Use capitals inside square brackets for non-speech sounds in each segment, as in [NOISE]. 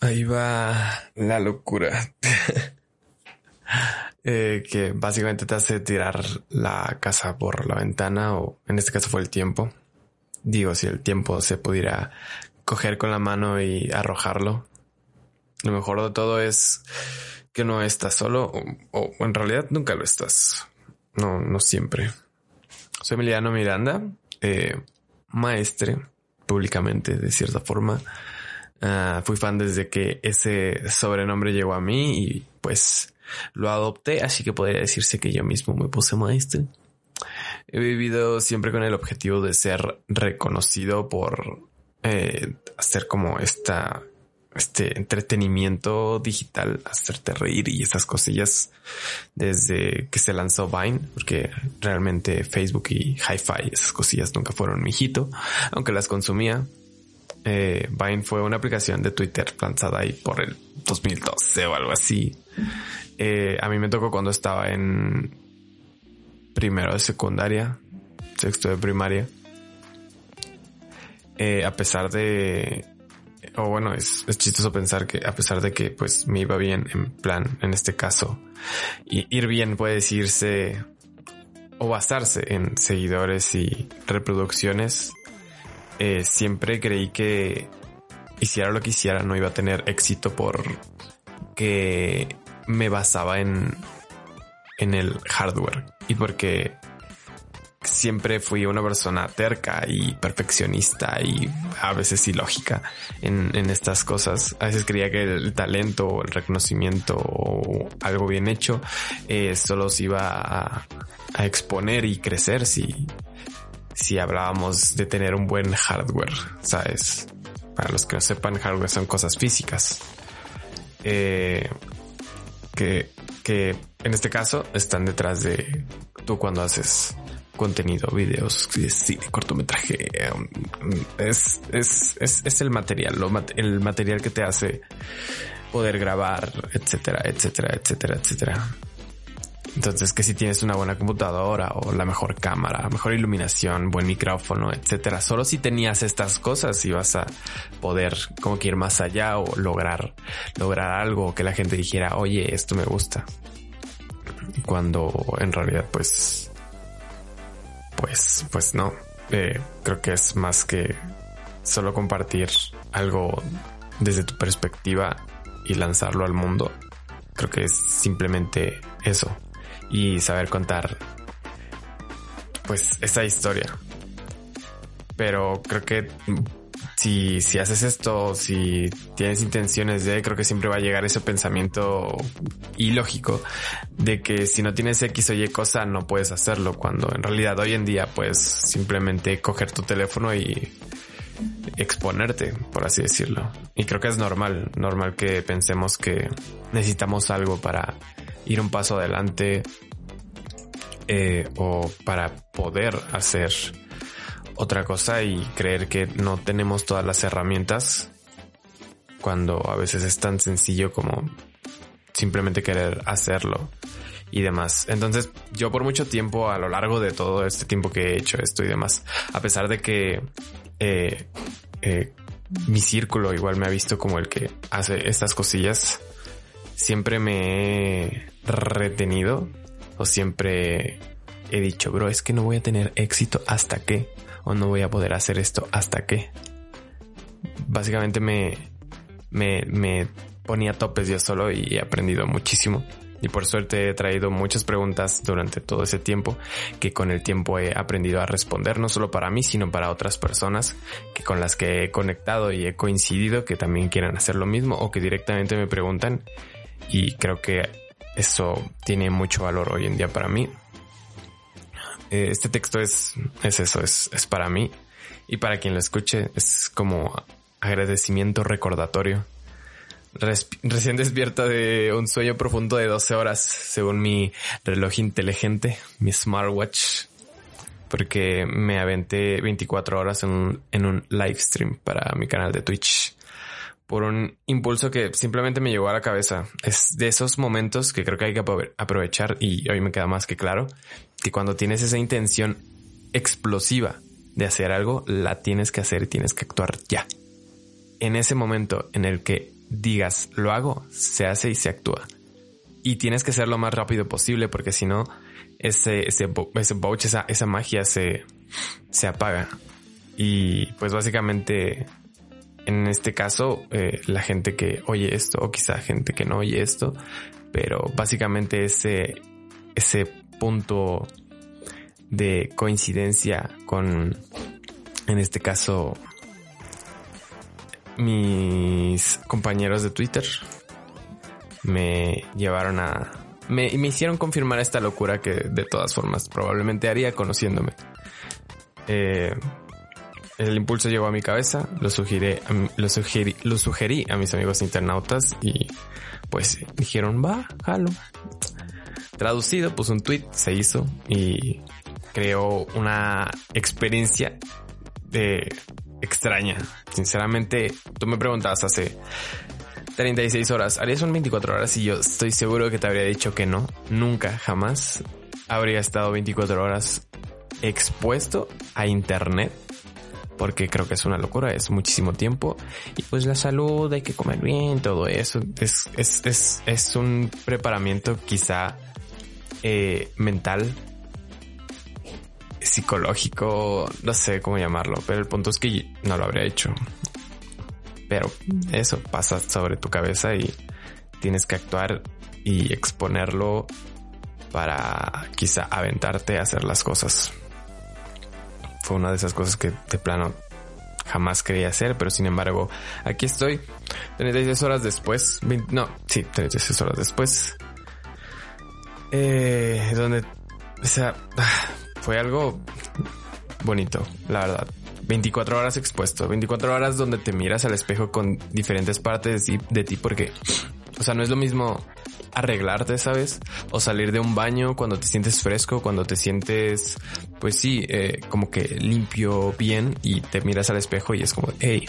ahí va la locura. [LAUGHS] Eh, que básicamente te hace tirar la casa por la ventana o en este caso fue el tiempo. Digo, si el tiempo se pudiera coger con la mano y arrojarlo. Lo mejor de todo es que no estás solo o, en realidad nunca lo estás. No, no siempre. Soy Emiliano Miranda, eh, maestre públicamente de cierta forma. Ah, fui fan desde que ese sobrenombre llegó a mí y pues lo adopté, así que podría decirse que yo mismo me puse maestro. He vivido siempre con el objetivo de ser reconocido por eh, hacer como esta este entretenimiento digital, hacerte reír y esas cosillas desde que se lanzó Vine, porque realmente Facebook y Hi-Fi, esas cosillas nunca fueron mi hijito, aunque las consumía. Eh, Vine fue una aplicación de Twitter lanzada ahí por el 2012 o algo así. Eh, a mí me tocó cuando estaba en primero de secundaria, sexto de primaria. Eh, a pesar de, o bueno, es, es, chistoso pensar que a pesar de que pues me iba bien en plan, en este caso, y ir bien puede decirse o basarse en seguidores y reproducciones, eh, siempre creí que hiciera lo que hiciera no iba a tener éxito por que me basaba en, en el hardware y porque siempre fui una persona terca y perfeccionista y a veces ilógica en, en estas cosas. A veces creía que el talento, el reconocimiento o algo bien hecho eh, solo se iba a, a, exponer y crecer si, si hablábamos de tener un buen hardware, ¿sabes? Para los que no sepan, hardware son cosas físicas. Eh, que, que en este caso están detrás de tú cuando haces contenido, videos, cine, cortometraje. Um, es, es, es, es el material, lo, el material que te hace poder grabar, etcétera, etcétera, etcétera, etcétera. Entonces, que si tienes una buena computadora o la mejor cámara, mejor iluminación, buen micrófono, etcétera, solo si tenías estas cosas ibas a poder como que ir más allá o lograr, lograr algo que la gente dijera, oye, esto me gusta. Cuando en realidad, pues, pues, pues no. Eh, creo que es más que solo compartir algo desde tu perspectiva y lanzarlo al mundo. Creo que es simplemente eso. Y saber contar, pues, esa historia. Pero creo que si, si haces esto, si tienes intenciones de, creo que siempre va a llegar ese pensamiento ilógico de que si no tienes X o Y cosa no puedes hacerlo, cuando en realidad hoy en día puedes simplemente coger tu teléfono y exponerte, por así decirlo. Y creo que es normal, normal que pensemos que necesitamos algo para ir un paso adelante eh, o para poder hacer otra cosa y creer que no tenemos todas las herramientas cuando a veces es tan sencillo como simplemente querer hacerlo y demás. Entonces yo por mucho tiempo a lo largo de todo este tiempo que he hecho esto y demás, a pesar de que eh, eh, mi círculo igual me ha visto como el que hace estas cosillas, siempre me he retenido o siempre he dicho, bro, es que no voy a tener éxito hasta que o no voy a poder hacer esto hasta que. Básicamente me, me, me ponía topes yo solo y he aprendido muchísimo. Y por suerte he traído muchas preguntas durante todo ese tiempo que con el tiempo he aprendido a responder, no solo para mí, sino para otras personas que con las que he conectado y he coincidido que también quieran hacer lo mismo o que directamente me preguntan. Y creo que eso tiene mucho valor hoy en día para mí. Eh, este texto es, es eso, es, es para mí y para quien lo escuche es como agradecimiento recordatorio. recién despierta de un sueño profundo de 12 horas, según mi reloj inteligente, mi smartwatch, porque me aventé 24 horas en un, en un live stream para mi canal de Twitch por un impulso que simplemente me llegó a la cabeza. Es de esos momentos que creo que hay que aprovechar y hoy me queda más que claro que cuando tienes esa intención explosiva de hacer algo, la tienes que hacer y tienes que actuar ya. En ese momento en el que digas, lo hago, se hace y se actúa. Y tienes que ser lo más rápido posible porque si no, ese, ese, ese vouch, esa, esa magia se, se apaga. Y pues básicamente, en este caso, eh, la gente que oye esto, o quizá gente que no oye esto, pero básicamente ese, ese punto de coincidencia con, en este caso, mis compañeros de Twitter me llevaron a... Me, me hicieron confirmar esta locura que de todas formas probablemente haría conociéndome. Eh, el impulso llegó a mi cabeza, lo sugerí, lo sugerí, lo sugerí a mis amigos internautas y pues dijeron, va, jalo. Traducido, pues un tweet se hizo y creó una experiencia de extraña. Sinceramente, tú me preguntabas hace 36 horas, ¿harías un 24 horas? Y yo estoy seguro que te habría dicho que no. Nunca, jamás habría estado 24 horas expuesto a internet. Porque creo que es una locura, es muchísimo tiempo. Y pues la salud, hay que comer bien, todo eso. Es, es, es, es un preparamiento quizá eh, mental psicológico, no sé cómo llamarlo, pero el punto es que no lo habría hecho. Pero eso pasa sobre tu cabeza y tienes que actuar y exponerlo para quizá aventarte a hacer las cosas. Fue una de esas cosas que de plano jamás quería hacer, pero sin embargo, aquí estoy 36 horas después, no, sí, 36 horas después, eh, donde, o sea, [SIGHS] fue algo bonito, la verdad. 24 horas expuesto, 24 horas donde te miras al espejo con diferentes partes de ti porque, o sea, no es lo mismo arreglarte, ¿sabes? O salir de un baño cuando te sientes fresco, cuando te sientes, pues sí, eh, como que limpio, bien y te miras al espejo y es como, hey,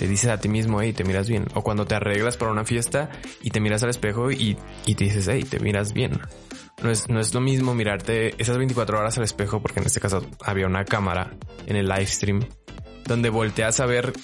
te dices a ti mismo, hey, te miras bien. O cuando te arreglas para una fiesta y te miras al espejo y, y te dices, hey, te miras bien. No es, no es lo mismo mirarte esas 24 horas al espejo, porque en este caso había una cámara en el live stream, donde volteas a ver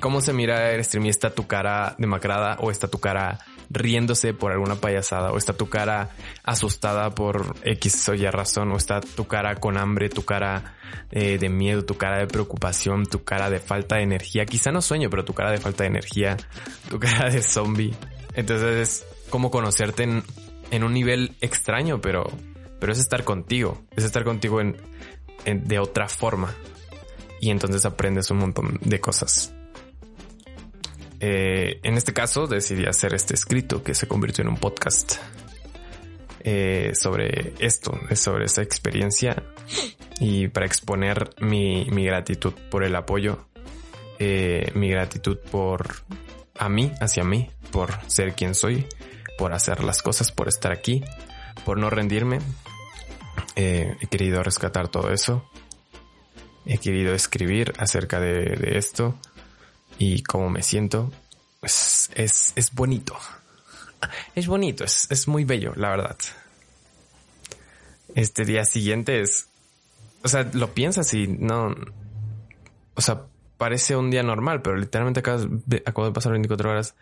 cómo se mira el stream y está tu cara demacrada o está tu cara riéndose por alguna payasada o está tu cara asustada por X o Y razón o está tu cara con hambre, tu cara eh, de miedo, tu cara de preocupación, tu cara de falta de energía, quizá no sueño, pero tu cara de falta de energía, [LAUGHS] tu cara de zombie. Entonces es como conocerte en en un nivel extraño, pero, pero es estar contigo, es estar contigo en, de otra forma. Y entonces aprendes un montón de cosas. Eh, en este caso decidí hacer este escrito que se convirtió en un podcast eh, sobre esto, sobre esa experiencia y para exponer mi, mi gratitud por el apoyo, eh, mi gratitud por a mí, hacia mí, por ser quien soy por hacer las cosas, por estar aquí, por no rendirme. He querido rescatar todo eso. He querido escribir acerca de, esto y cómo me siento. Es, es, bonito. [LAUGHS] Es bonito, es, es muy bello, la verdad. Este día siguiente es, o sea, lo piensas y no, o sea, parece un día normal, pero literalmente acabo de, acabo de pasar 24 horas,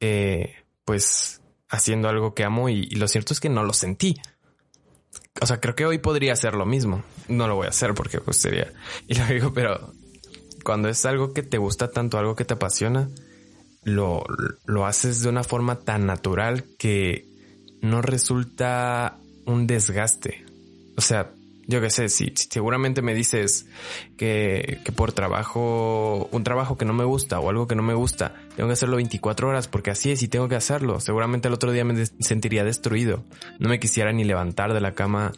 eh, pues haciendo algo que amo y, lo cierto es que no lo sentí. O sea, creo que hoy podría hacer lo mismo. No lo voy a hacer porque pues sería... Y lo digo, pero cuando es algo que te gusta tanto, algo que te apasiona, lo, lo haces de una forma tan natural que no resulta un desgaste. O sea, yo qué sé, si, seguramente me dices que, que, por trabajo, un trabajo que no me gusta o algo que no me gusta, tengo que hacerlo 24 horas porque así es y tengo que hacerlo. Seguramente el otro día me sentiría destruido. No me quisiera ni levantar de la cama,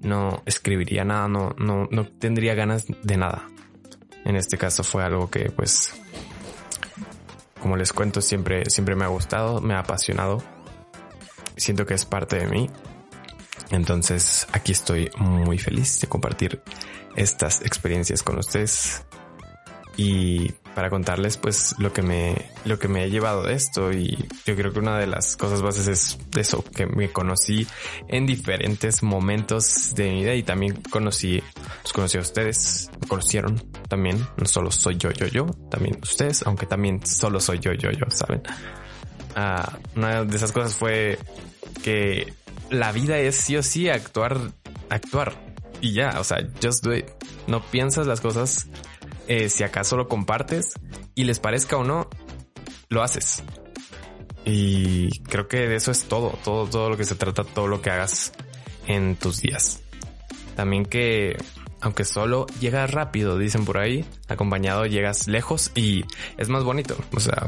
no escribiría nada, no, no, no tendría ganas de nada. En este caso fue algo que pues, como les cuento, siempre, siempre me ha gustado, me ha apasionado. Siento que es parte de mí entonces aquí estoy muy feliz de compartir estas experiencias con ustedes y para contarles pues lo que me lo que me he llevado de esto. Y yo creo que una de las cosas bases es eso que me conocí en diferentes momentos de mi vida y también conocí los conocí a ustedes me conocieron también. No solo soy yo yo yo también ustedes aunque también solo soy yo yo yo saben ah, una de esas cosas fue que la vida es sí o sí actuar actuar. Y ya o sea just do it no piensas las cosas eh, si acaso lo compartes y les parezca o no, lo haces. Y creo que de eso es todo, todo, todo lo que se trata, todo lo que hagas en tus días. También que, aunque solo llegas rápido, dicen por ahí, acompañado llegas lejos y es más bonito. O sea,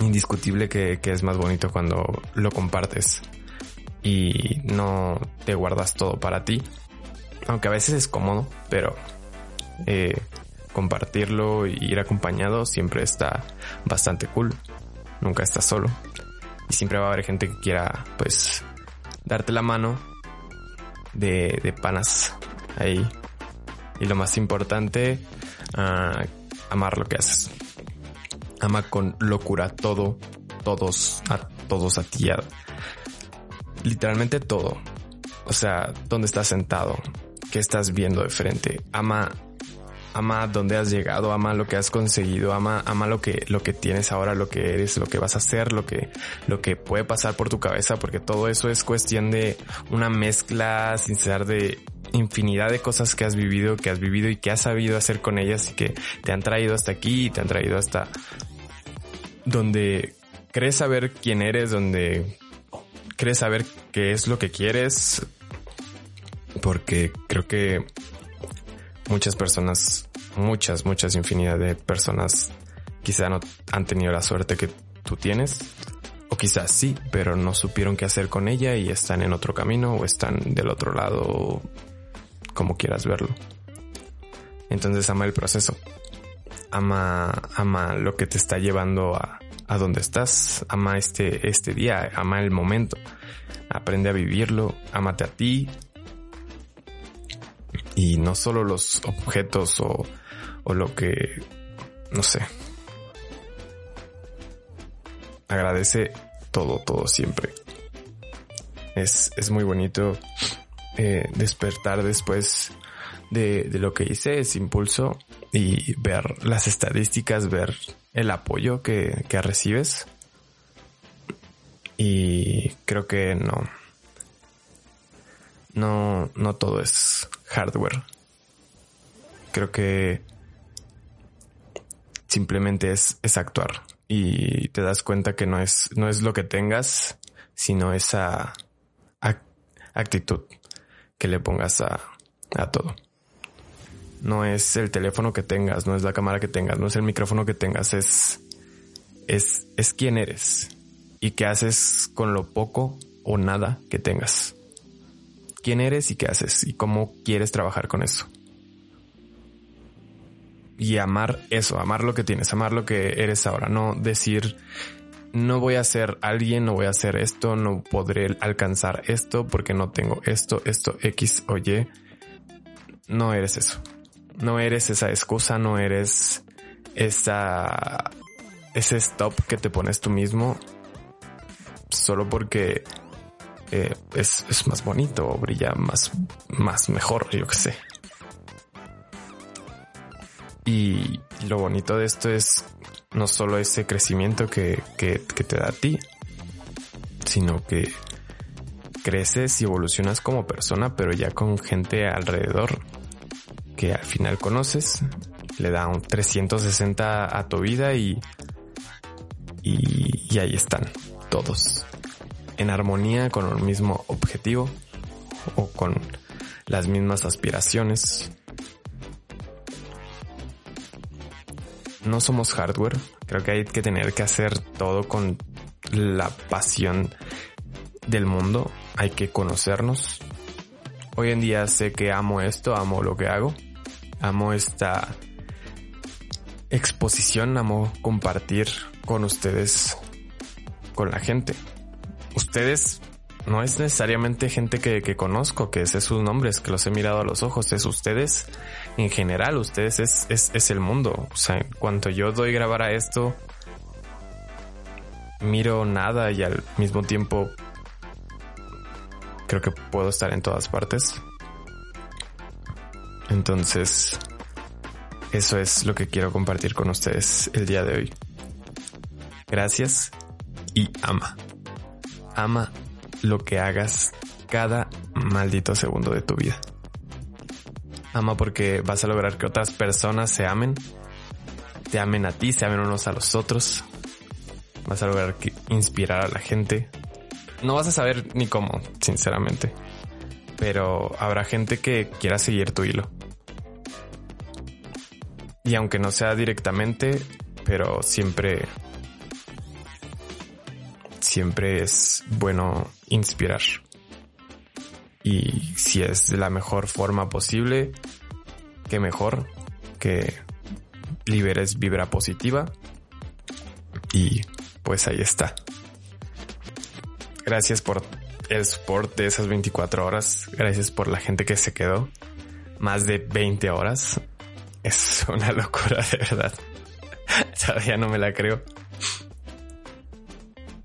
indiscutible que, que es más bonito cuando lo compartes y no te guardas todo para ti. Aunque a veces es cómodo, pero eh, compartirlo y ir acompañado siempre está bastante cool. Nunca estás solo. Y siempre va a haber gente que quiera, pues, darte la mano de, panas ahí. Y lo más importante, uh, amar lo que haces. Ama con locura todo, todos, a todos a ti. literalmente todo. O sea, dónde estás sentado, qué estás viendo de frente. Ama ama dónde has llegado, ama lo que has conseguido, ama, ama lo que, lo que tienes ahora, lo que eres, lo que vas a hacer, lo que, lo que puede pasar por tu cabeza, porque todo eso es cuestión de una mezcla sincera de infinidad de cosas que has vivido, que has vivido y que has sabido hacer con ellas y que te han traído hasta aquí te han traído hasta donde crees saber quién eres, donde crees saber qué es lo que quieres, porque creo que muchas personas, muchas, muchas infinidad de personas quizá no han tenido la suerte que tú tienes. O quizás sí, pero no supieron qué hacer con ella y están en otro camino o están del otro lado, como quieras verlo. Entonces ama el proceso. Ama, ama lo que te está llevando a, a donde estás. Ama este, este día. Ama el momento. Aprende a vivirlo. Amate a ti y no solo los objetos o, o lo que, no sé. Agradece todo, todo siempre. Es, es muy bonito eh, despertar después de, de, lo que hice, ese impulso y ver las estadísticas, ver el apoyo que, que recibes. Y creo que no, no, no todo es hardware. Creo que simplemente es, es actuar y te das cuenta que no es, no es lo que tengas, sino esa actitud que le pongas a, a todo. No es el teléfono que tengas, no es la cámara que tengas, no es el micrófono que tengas, es, es, es quién eres y qué haces con lo poco o nada que tengas quién eres y qué haces y cómo quieres trabajar con eso. Y amar eso, amar lo que tienes, amar lo que eres ahora, no decir no voy a ser alguien, no voy a hacer esto, no podré alcanzar esto porque no tengo esto, esto, X o Y. No eres eso. No eres esa excusa, no eres esa, ese stop que te pones tú mismo solo porque eh, es, es, más bonito, brilla más, más mejor, yo que sé. Y lo bonito de esto es no solo ese crecimiento que, que, te da a ti, sino que creces y evolucionas como persona, pero ya con gente alrededor que al final conoces, le da un 360 a tu vida y, y ahí están todos en armonía con el mismo objetivo o con las mismas aspiraciones. No somos hardware, creo que hay que tener que hacer todo con la pasión del mundo, hay que conocernos. Hoy en día sé que amo esto, amo lo que hago, amo esta exposición, amo compartir con ustedes, con la gente. Ustedes no es necesariamente gente que, que conozco, que sé sus nombres, que los he mirado a los ojos, es ustedes en general, ustedes es, es, es el mundo. O sea, en cuanto yo doy grabar a esto, miro nada y al mismo tiempo creo que puedo estar en todas partes. Entonces, eso es lo que quiero compartir con ustedes el día de hoy. Gracias y ama. Ama lo que hagas cada maldito segundo de tu vida. Ama porque vas a lograr que otras personas se amen, te amen a ti, se amen unos a los otros. Vas a lograr inspirar a la gente. No vas a saber ni cómo, sinceramente. Pero habrá gente que quiera seguir tu hilo. Y aunque no sea directamente, pero siempre siempre es bueno inspirar. Y si es de la mejor forma posible, que mejor que liberes vibra positiva. Y pues ahí está. Gracias por el support de esas 24 horas. Gracias por la gente que se quedó. Más de 20 horas. Es una locura, [LAUGHS] de verdad. Todavía no me la creo.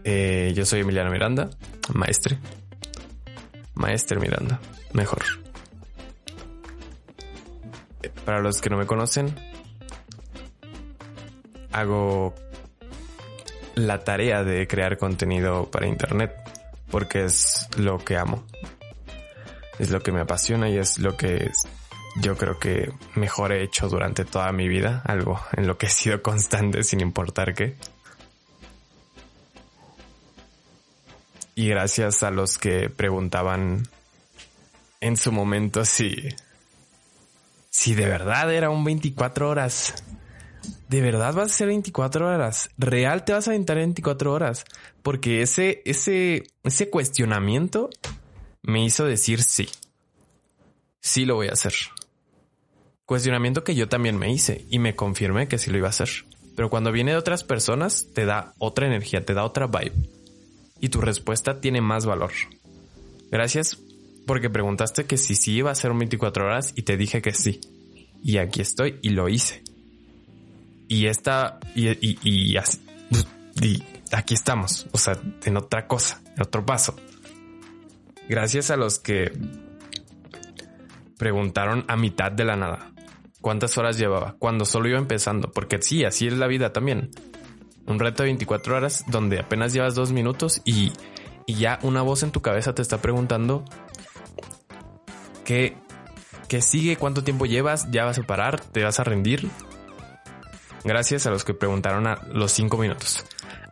Eh, yo soy Emiliano Miranda, maestre. Maestre Miranda, mejor. Para los que no me conocen, hago la tarea de crear contenido para internet porque es lo que amo. Es lo que me apasiona y es lo que yo creo que mejor he hecho durante toda mi vida, algo en lo que he sido constante sin importar qué. Y gracias a los que preguntaban en su momento si, si de verdad era un 24 horas. ¿De verdad vas a ser 24 horas? ¿Real te vas a aventar 24 horas? Porque ese, ese, ese cuestionamiento me hizo decir sí. Sí lo voy a hacer. Cuestionamiento que yo también me hice y me confirmé que sí lo iba a hacer. Pero cuando viene de otras personas, te da otra energía, te da otra vibe. Y tu respuesta tiene más valor. Gracias porque preguntaste que si sí iba a ser un 24 horas y te dije que sí. Y aquí estoy y lo hice. Y esta, y, y, y, y aquí estamos, o sea, en otra cosa, en otro paso. Gracias a los que preguntaron a mitad de la nada cuántas horas llevaba, cuando solo iba empezando, porque sí, así es la vida también. Un reto de 24 horas donde apenas llevas dos minutos y, ya una voz en tu cabeza te está preguntando ¿Qué, sigue? ¿Cuánto tiempo llevas? ¿Ya vas a parar? ¿Te vas a rendir? Gracias a los que preguntaron a los 5 minutos,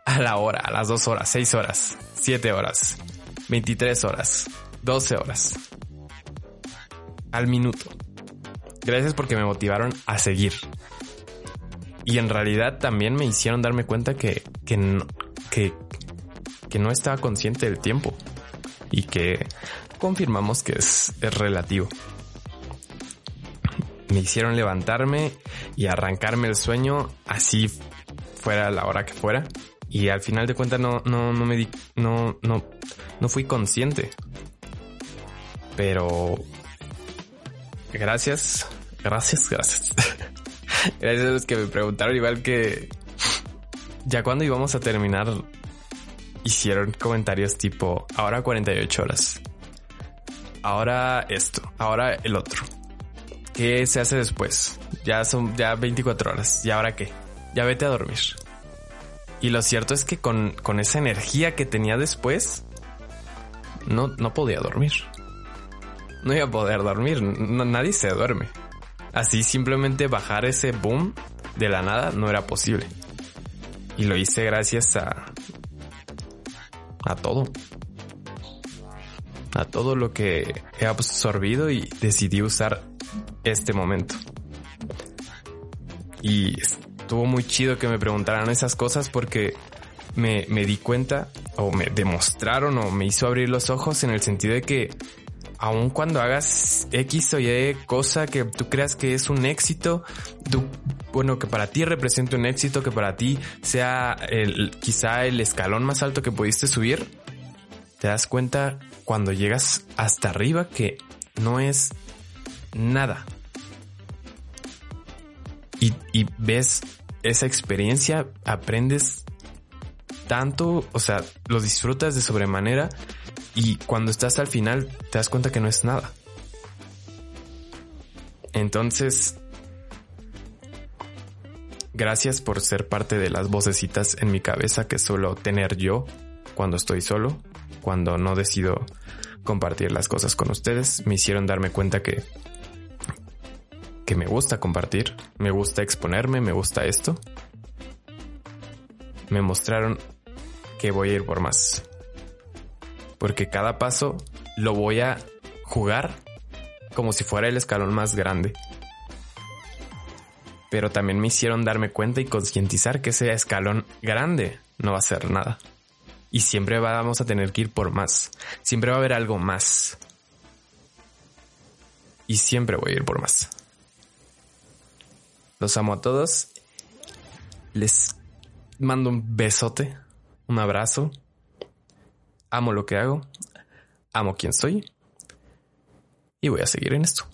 a la hora, a las 2 horas, 6 horas, 7 horas, 23 horas, 12 horas, al minuto. Gracias porque me motivaron a seguir. Y en realidad también me hicieron darme cuenta que, que, no, que, no estaba consciente del tiempo y que confirmamos que es, relativo. Me hicieron levantarme y arrancarme el sueño así fuera la hora que fuera. Y al final de cuentas no, no, no me di, no, no, no fui consciente. Pero gracias, gracias, gracias. [LAUGHS] [LAUGHS] gracias a los que me preguntaron igual que ya cuando íbamos a terminar hicieron comentarios tipo ahora 48 horas ahora esto, ahora el otro. ¿Qué se hace después? Ya son ya 24 horas. ¿Y ahora qué? Ya vete a dormir. Y lo cierto es que con, con esa energía que tenía después, no, no podía dormir. No iba a poder dormir. nadie se duerme. Así simplemente bajar ese boom de la nada no era posible. Y lo hice gracias a... a todo a todo lo que he absorbido y decidí usar este momento. Y estuvo muy chido que me preguntaran esas cosas porque me, me di cuenta o me demostraron o me hizo abrir los ojos en el sentido de que aun cuando hagas X o Y cosa que tú creas que es un éxito, tú, bueno, que para ti represente un éxito, que para ti sea quizá el escalón más alto que pudiste subir, te das cuenta cuando llegas hasta arriba que no es nada. Y, y ves esa experiencia, aprendes tanto, o sea, lo disfrutas de sobremanera y cuando estás al final te das cuenta que no es nada. Entonces, gracias por ser parte de las vocecitas en mi cabeza que suelo tener yo cuando estoy solo, cuando no decido compartir las cosas con ustedes. Me hicieron darme cuenta que que me gusta compartir, me gusta exponerme, me gusta esto. Me mostraron que voy a ir por más. Porque cada paso lo voy a jugar como si fuera el escalón más grande. Pero también me hicieron darme cuenta y concientizar que ese escalón grande no va a ser nada. Y siempre vamos a tener que ir por más. Siempre va a haber algo más. Y siempre voy a ir por más. Los amo a todos. Les mando un besote un abrazo. Amo lo que hago, amo quien soy y voy a seguir en esto.